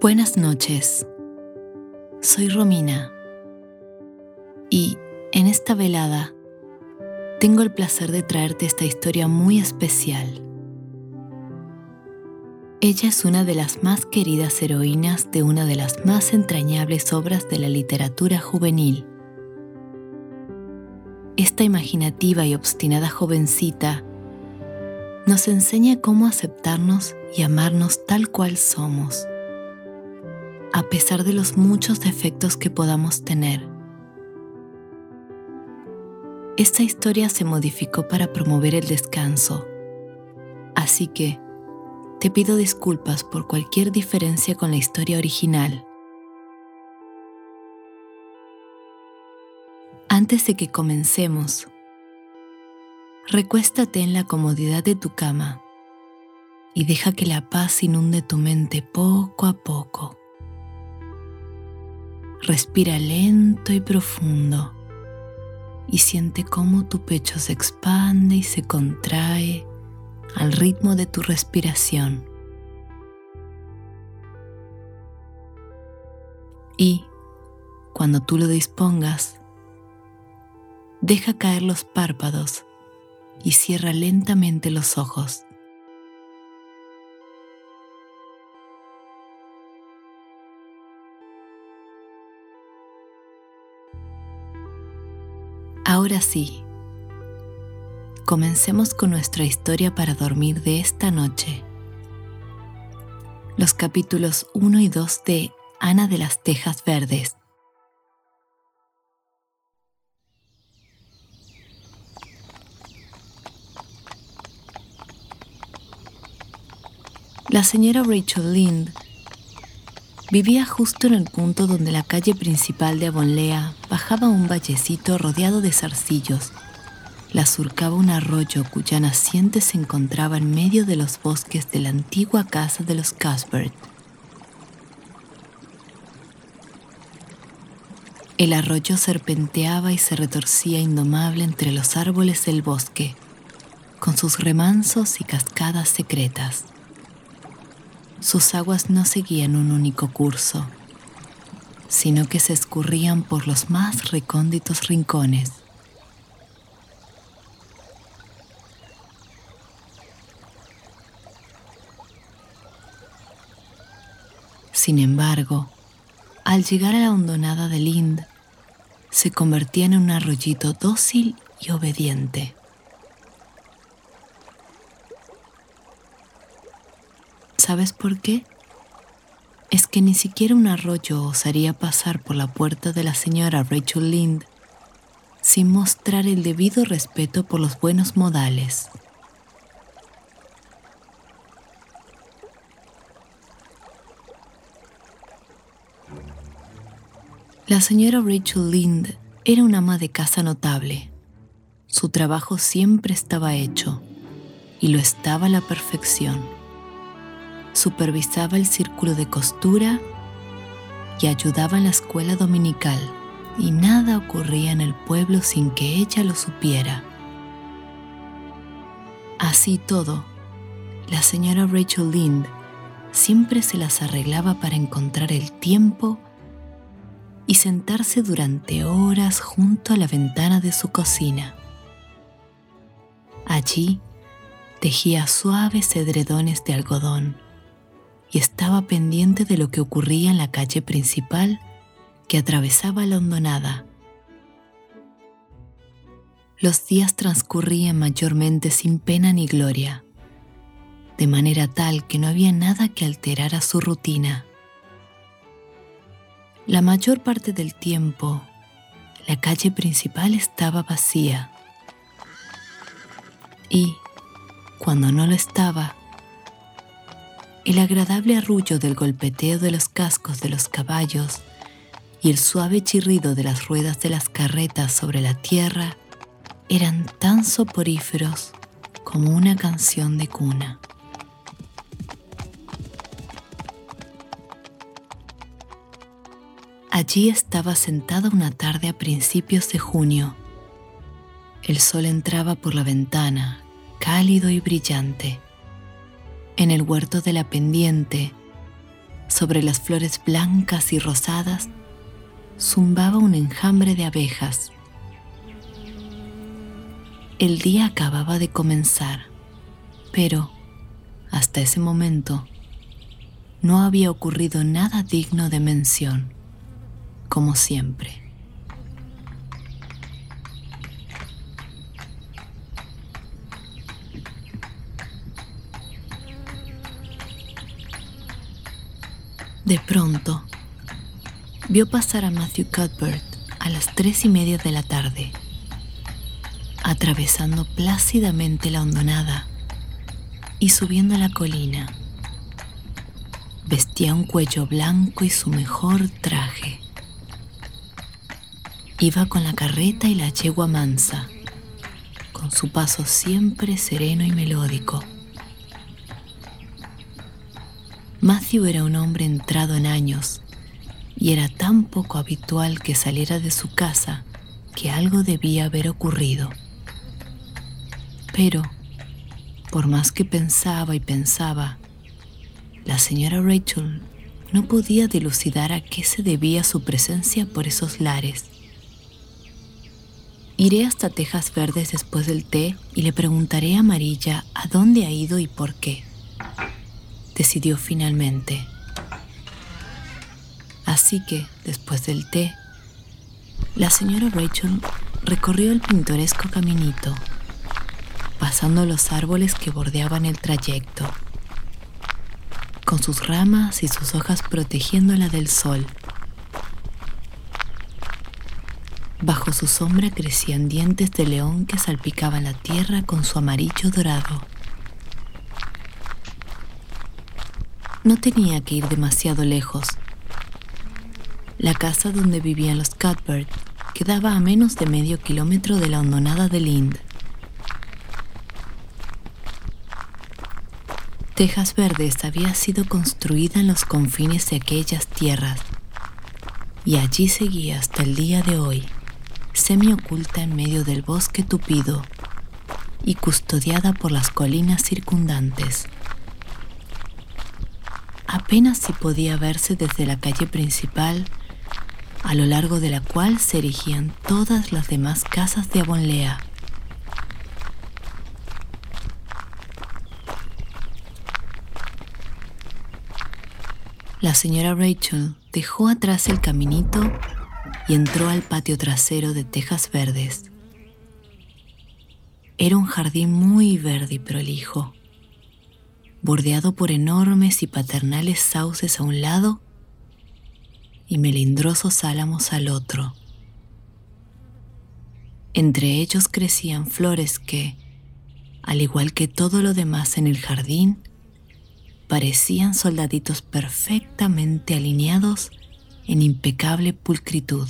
Buenas noches, soy Romina y en esta velada tengo el placer de traerte esta historia muy especial. Ella es una de las más queridas heroínas de una de las más entrañables obras de la literatura juvenil. Esta imaginativa y obstinada jovencita nos enseña cómo aceptarnos y amarnos tal cual somos a pesar de los muchos defectos que podamos tener. Esta historia se modificó para promover el descanso, así que te pido disculpas por cualquier diferencia con la historia original. Antes de que comencemos, recuéstate en la comodidad de tu cama y deja que la paz inunde tu mente poco a poco. Respira lento y profundo y siente cómo tu pecho se expande y se contrae al ritmo de tu respiración. Y cuando tú lo dispongas, deja caer los párpados y cierra lentamente los ojos. Ahora sí, comencemos con nuestra historia para dormir de esta noche. Los capítulos 1 y 2 de Ana de las Tejas Verdes. La señora Rachel Lind Vivía justo en el punto donde la calle principal de Avonlea bajaba un vallecito rodeado de zarcillos. La surcaba un arroyo cuya naciente se encontraba en medio de los bosques de la antigua casa de los Casbert. El arroyo serpenteaba y se retorcía indomable entre los árboles del bosque, con sus remansos y cascadas secretas sus aguas no seguían un único curso, sino que se escurrían por los más recónditos rincones. Sin embargo, al llegar a la hondonada de Lind, se convertía en un arroyito dócil y obediente. ¿Sabes por qué? Es que ni siquiera un arroyo osaría pasar por la puerta de la señora Rachel Lind sin mostrar el debido respeto por los buenos modales. La señora Rachel Lind era una ama de casa notable. Su trabajo siempre estaba hecho y lo estaba a la perfección supervisaba el círculo de costura y ayudaba en la escuela dominical, y nada ocurría en el pueblo sin que ella lo supiera. Así todo, la señora Rachel Lind siempre se las arreglaba para encontrar el tiempo y sentarse durante horas junto a la ventana de su cocina. Allí tejía suaves edredones de algodón y estaba pendiente de lo que ocurría en la calle principal que atravesaba la hondonada. Los días transcurrían mayormente sin pena ni gloria, de manera tal que no había nada que alterara su rutina. La mayor parte del tiempo, la calle principal estaba vacía y, cuando no lo estaba, el agradable arrullo del golpeteo de los cascos de los caballos y el suave chirrido de las ruedas de las carretas sobre la tierra eran tan soporíferos como una canción de cuna. Allí estaba sentada una tarde a principios de junio. El sol entraba por la ventana, cálido y brillante en el huerto de la pendiente, Sobre las flores blancas y rosadas zumbaba un enjambre de abejas. El día acababa de comenzar, pero hasta ese momento no había ocurrido nada digno de mención, como siempre. De pronto, vio pasar a Matthew Cuthbert a las tres y media de la tarde, atravesando plácidamente la hondonada y subiendo la colina. Vestía un cuello blanco y su mejor traje. Iba con la carreta y la yegua mansa, con su paso siempre sereno y melódico. Matthew era un hombre entrado en años y era tan poco habitual que saliera de su casa que algo debía haber ocurrido. Pero, por más que pensaba y pensaba, la señora Rachel no podía dilucidar a qué se debía su presencia por esos lares. Iré hasta Tejas Verdes después del té y le preguntaré a Amarilla a dónde ha ido y por qué decidió finalmente. Así que, después del té, la señora Rachel recorrió el pintoresco caminito, pasando los árboles que bordeaban el trayecto, con sus ramas y sus hojas protegiéndola del sol. Bajo su sombra crecían dientes de león que salpicaban la tierra con su amarillo dorado. No tenía que ir demasiado lejos. La casa donde vivían los Cuthbert quedaba a menos de medio kilómetro de la hondonada de Lind. Tejas Verdes había sido construida en los confines de aquellas tierras y allí seguía hasta el día de hoy, semi oculta en medio del bosque tupido y custodiada por las colinas circundantes apenas si podía verse desde la calle principal, a lo largo de la cual se erigían todas las demás casas de Avonlea. La señora Rachel dejó atrás el caminito y entró al patio trasero de tejas verdes. Era un jardín muy verde y prolijo bordeado por enormes y paternales sauces a un lado y melindrosos álamos al otro. Entre ellos crecían flores que, al igual que todo lo demás en el jardín, parecían soldaditos perfectamente alineados en impecable pulcritud.